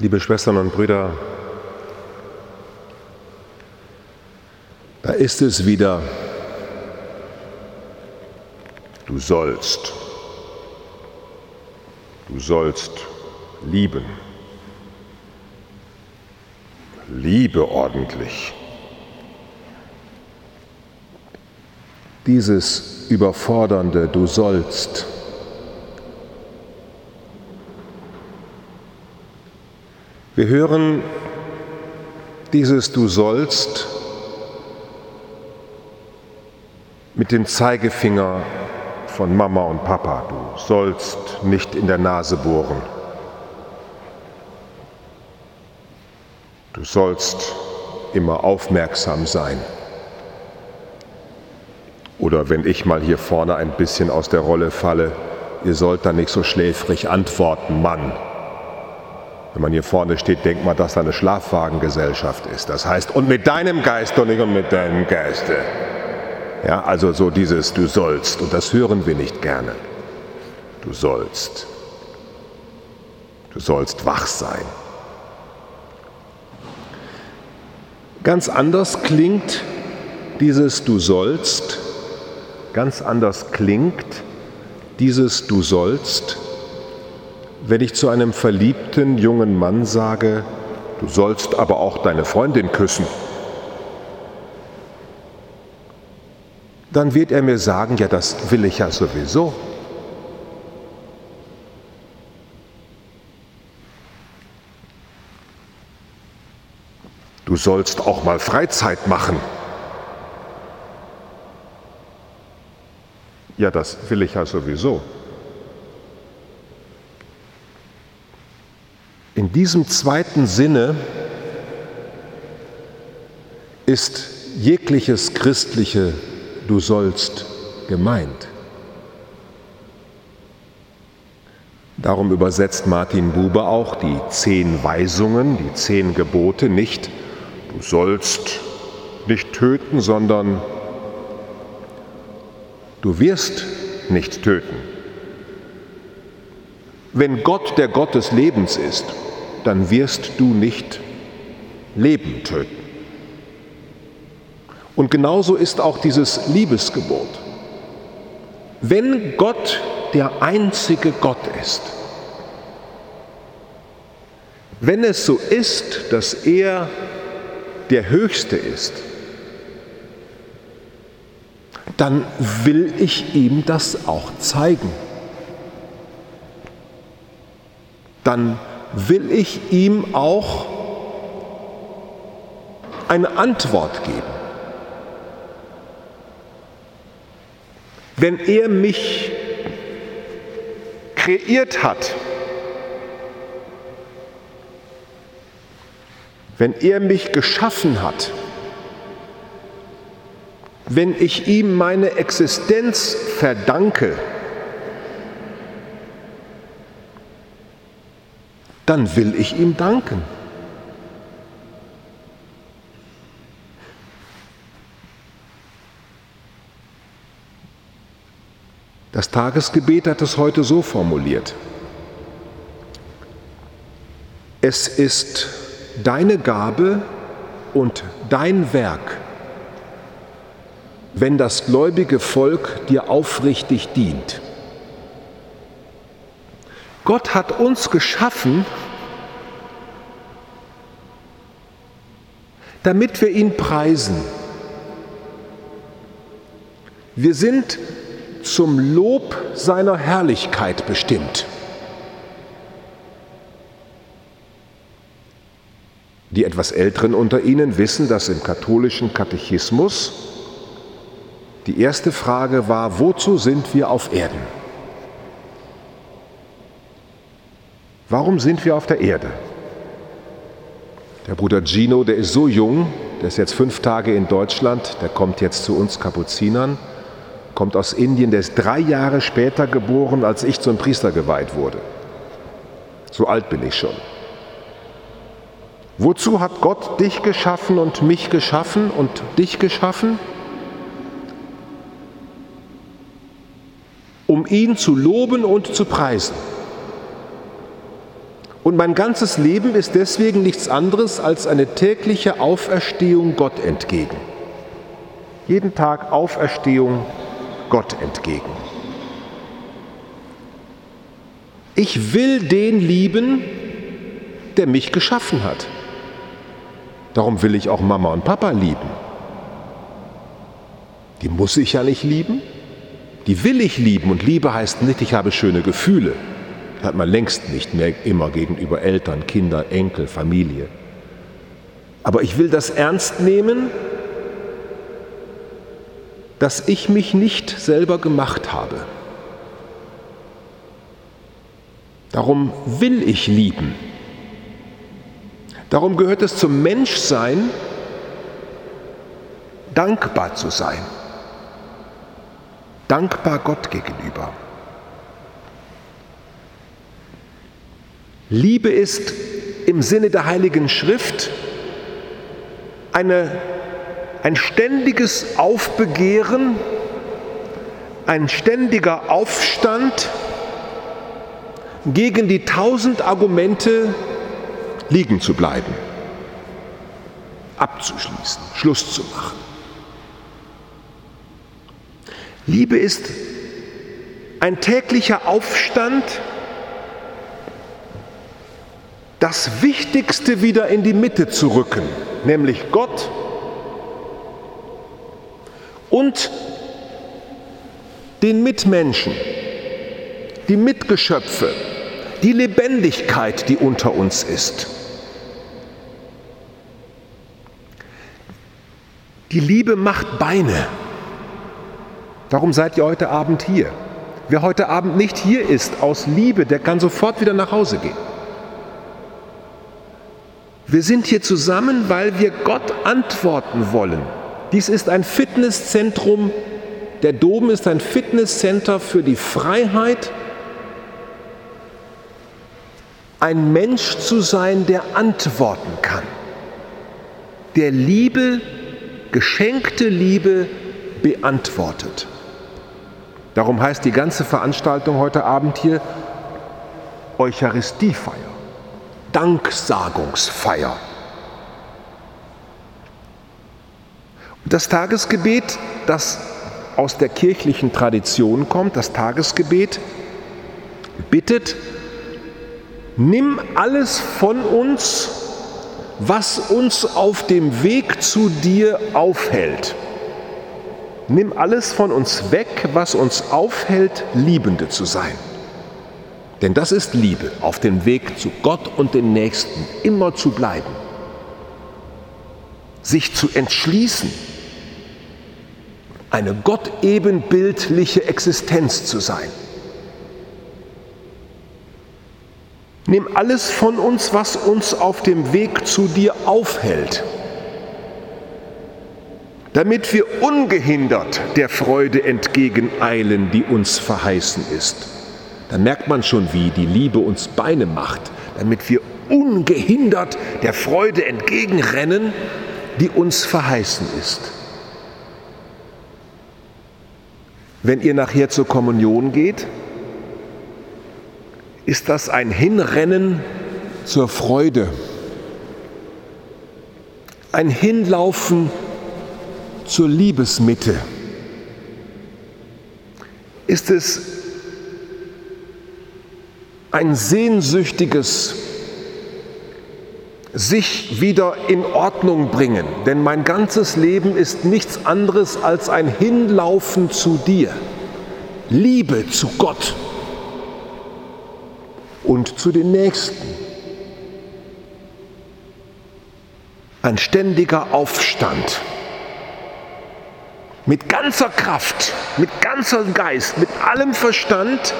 Liebe Schwestern und Brüder, da ist es wieder, du sollst, du sollst lieben. Liebe ordentlich. Dieses überfordernde Du sollst. Wir hören dieses Du sollst mit dem Zeigefinger von Mama und Papa. Du sollst nicht in der Nase bohren. Du sollst immer aufmerksam sein. Oder wenn ich mal hier vorne ein bisschen aus der Rolle falle, ihr sollt da nicht so schläfrig antworten, Mann. Wenn man hier vorne steht, denkt man, dass da eine Schlafwagengesellschaft ist. Das heißt, und mit deinem Geist und nicht und mit deinem Geiste. Ja, also so dieses Du sollst, und das hören wir nicht gerne. Du sollst. Du sollst wach sein. Ganz anders klingt dieses Du sollst, ganz anders klingt dieses Du sollst, wenn ich zu einem verliebten jungen Mann sage, du sollst aber auch deine Freundin küssen. Dann wird er mir sagen, ja, das will ich ja sowieso. Du sollst auch mal Freizeit machen. Ja, das will ich ja sowieso. In diesem zweiten Sinne ist jegliches christliche Du sollst gemeint. Darum übersetzt Martin Buber auch die zehn Weisungen, die zehn Gebote nicht Du sollst nicht töten, sondern du wirst nicht töten. Wenn Gott der Gott des Lebens ist, dann wirst du nicht Leben töten. Und genauso ist auch dieses Liebesgebot. Wenn Gott der einzige Gott ist, wenn es so ist, dass er der Höchste ist, dann will ich ihm das auch zeigen. Dann will ich ihm auch eine Antwort geben. Wenn er mich kreiert hat, wenn er mich geschaffen hat, wenn ich ihm meine Existenz verdanke, dann will ich ihm danken. Das Tagesgebet hat es heute so formuliert. Es ist deine Gabe und dein Werk, wenn das gläubige Volk dir aufrichtig dient. Gott hat uns geschaffen, damit wir ihn preisen. Wir sind zum Lob seiner Herrlichkeit bestimmt. Die etwas Älteren unter Ihnen wissen, dass im katholischen Katechismus die erste Frage war, wozu sind wir auf Erden? Warum sind wir auf der Erde? Der Bruder Gino, der ist so jung, der ist jetzt fünf Tage in Deutschland, der kommt jetzt zu uns Kapuzinern, kommt aus Indien, der ist drei Jahre später geboren, als ich zum Priester geweiht wurde. So alt bin ich schon. Wozu hat Gott dich geschaffen und mich geschaffen und dich geschaffen? Um ihn zu loben und zu preisen. Und mein ganzes Leben ist deswegen nichts anderes als eine tägliche Auferstehung Gott entgegen. Jeden Tag Auferstehung Gott entgegen. Ich will den lieben, der mich geschaffen hat. Darum will ich auch Mama und Papa lieben. Die muss ich ja nicht lieben, die will ich lieben. Und Liebe heißt nicht, ich habe schöne Gefühle. Hat man längst nicht mehr immer gegenüber Eltern, Kindern, Enkel, Familie. Aber ich will das ernst nehmen, dass ich mich nicht selber gemacht habe. Darum will ich lieben. Darum gehört es zum Menschsein, dankbar zu sein. Dankbar Gott gegenüber. Liebe ist im Sinne der Heiligen Schrift eine, ein ständiges Aufbegehren, ein ständiger Aufstand gegen die tausend Argumente liegen zu bleiben, abzuschließen, Schluss zu machen. Liebe ist ein täglicher Aufstand, das Wichtigste wieder in die Mitte zu rücken, nämlich Gott und den Mitmenschen, die Mitgeschöpfe, die Lebendigkeit, die unter uns ist. Die Liebe macht Beine. Darum seid ihr heute Abend hier. Wer heute Abend nicht hier ist aus Liebe, der kann sofort wieder nach Hause gehen. Wir sind hier zusammen, weil wir Gott antworten wollen. Dies ist ein Fitnesszentrum. Der Dom ist ein Fitnesscenter für die Freiheit, ein Mensch zu sein, der antworten kann, der Liebe geschenkte Liebe beantwortet. Darum heißt die ganze Veranstaltung heute Abend hier Eucharistiefeier, Danksagungsfeier. Das Tagesgebet, das aus der kirchlichen Tradition kommt, das Tagesgebet, bittet, nimm alles von uns, was uns auf dem Weg zu dir aufhält. Nimm alles von uns weg, was uns aufhält, Liebende zu sein. Denn das ist Liebe, auf dem Weg zu Gott und den Nächsten immer zu bleiben. Sich zu entschließen, eine gottebenbildliche Existenz zu sein. Nimm alles von uns, was uns auf dem Weg zu dir aufhält, damit wir ungehindert der Freude entgegeneilen, die uns verheißen ist. Da merkt man schon, wie die Liebe uns Beine macht, damit wir ungehindert der Freude entgegenrennen, die uns verheißen ist. Wenn ihr nachher zur Kommunion geht, ist das ein Hinrennen zur Freude, ein Hinlaufen zur Liebesmitte. Ist es ein sehnsüchtiges sich wieder in Ordnung bringen, denn mein ganzes Leben ist nichts anderes als ein Hinlaufen zu dir, Liebe zu Gott und zu den Nächsten. Ein ständiger Aufstand. Mit ganzer Kraft, mit ganzem Geist, mit allem Verstand,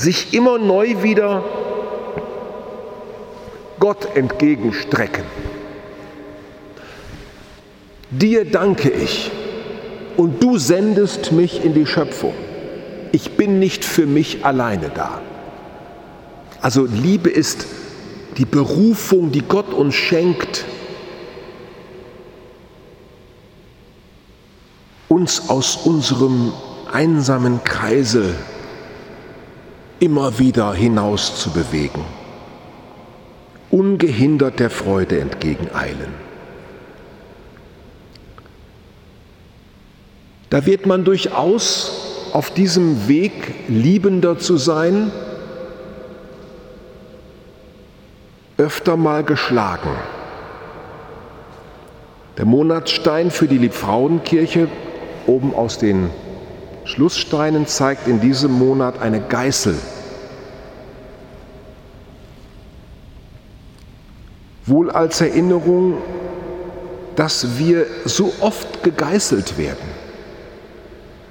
sich immer neu wieder Gott entgegenstrecken. Dir danke ich und du sendest mich in die Schöpfung ich bin nicht für mich alleine da. Also Liebe ist die Berufung, die Gott uns schenkt, uns aus unserem einsamen Kreisel immer wieder hinaus zu bewegen, ungehindert der Freude entgegeneilen. Da wird man durchaus auf diesem Weg liebender zu sein, öfter mal geschlagen. Der Monatsstein für die Liebfrauenkirche oben aus den Schlusssteinen zeigt in diesem Monat eine Geißel. Wohl als Erinnerung, dass wir so oft gegeißelt werden.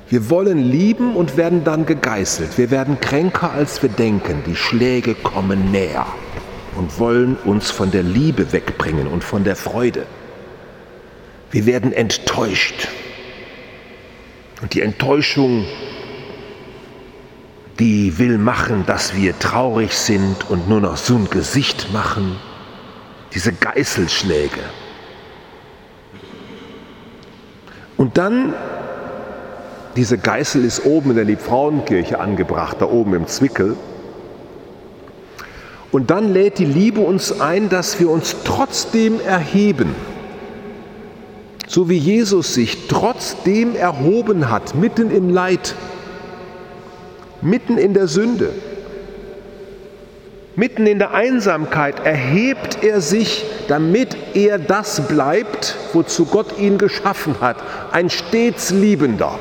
Wir wollen lieben und werden dann gegeißelt. Wir werden kränker, als wir denken. Die Schläge kommen näher und wollen uns von der Liebe wegbringen und von der Freude. Wir werden enttäuscht. Und die Enttäuschung, die will machen, dass wir traurig sind und nur noch so ein Gesicht machen. Diese Geißelschläge. Und dann diese Geißel ist oben in der Liebfrauenkirche angebracht, da oben im Zwickel. Und dann lädt die Liebe uns ein, dass wir uns trotzdem erheben. So wie Jesus sich trotzdem erhoben hat, mitten im Leid, mitten in der Sünde, mitten in der Einsamkeit erhebt er sich, damit er das bleibt, wozu Gott ihn geschaffen hat, ein stets Liebender.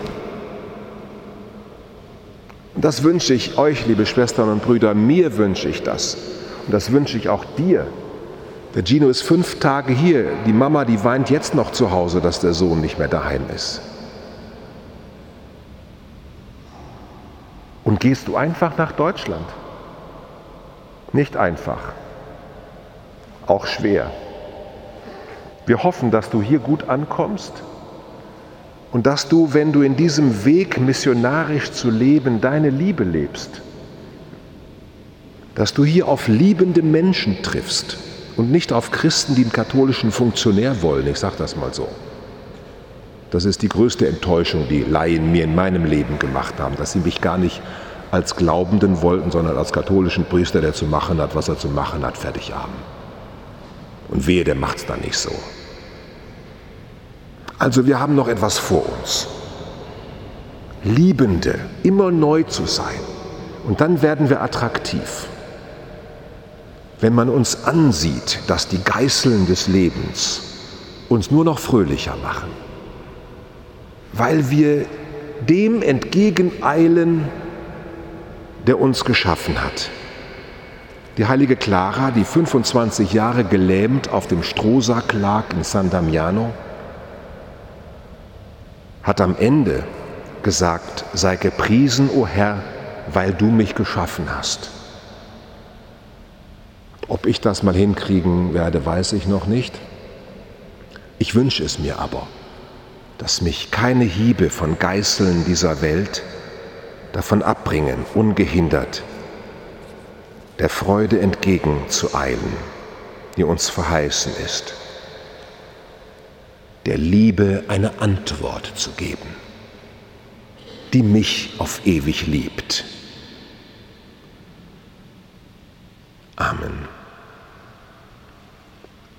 Und das wünsche ich euch, liebe Schwestern und Brüder, mir wünsche ich das. Und das wünsche ich auch dir. Der Gino ist fünf Tage hier. Die Mama, die weint jetzt noch zu Hause, dass der Sohn nicht mehr daheim ist. Und gehst du einfach nach Deutschland? Nicht einfach. Auch schwer. Wir hoffen, dass du hier gut ankommst und dass du, wenn du in diesem Weg missionarisch zu leben, deine Liebe lebst. Dass du hier auf liebende Menschen triffst und nicht auf Christen, die einen katholischen Funktionär wollen. Ich sage das mal so. Das ist die größte Enttäuschung, die Laien mir in meinem Leben gemacht haben, dass sie mich gar nicht als Glaubenden wollten, sondern als katholischen Priester, der zu machen hat, was er zu machen hat, fertig haben. Und wehe, der macht es dann nicht so. Also wir haben noch etwas vor uns. Liebende, immer neu zu sein. Und dann werden wir attraktiv. Wenn man uns ansieht, dass die Geißeln des Lebens uns nur noch fröhlicher machen, weil wir dem entgegeneilen, der uns geschaffen hat. Die heilige Clara, die 25 Jahre gelähmt auf dem Strohsack lag in San Damiano, hat am Ende gesagt, sei gepriesen, o oh Herr, weil du mich geschaffen hast. Ob ich das mal hinkriegen werde, weiß ich noch nicht. Ich wünsche es mir aber, dass mich keine Hiebe von Geißeln dieser Welt davon abbringen, ungehindert der Freude entgegenzueilen, die uns verheißen ist, der Liebe eine Antwort zu geben, die mich auf ewig liebt. Amen.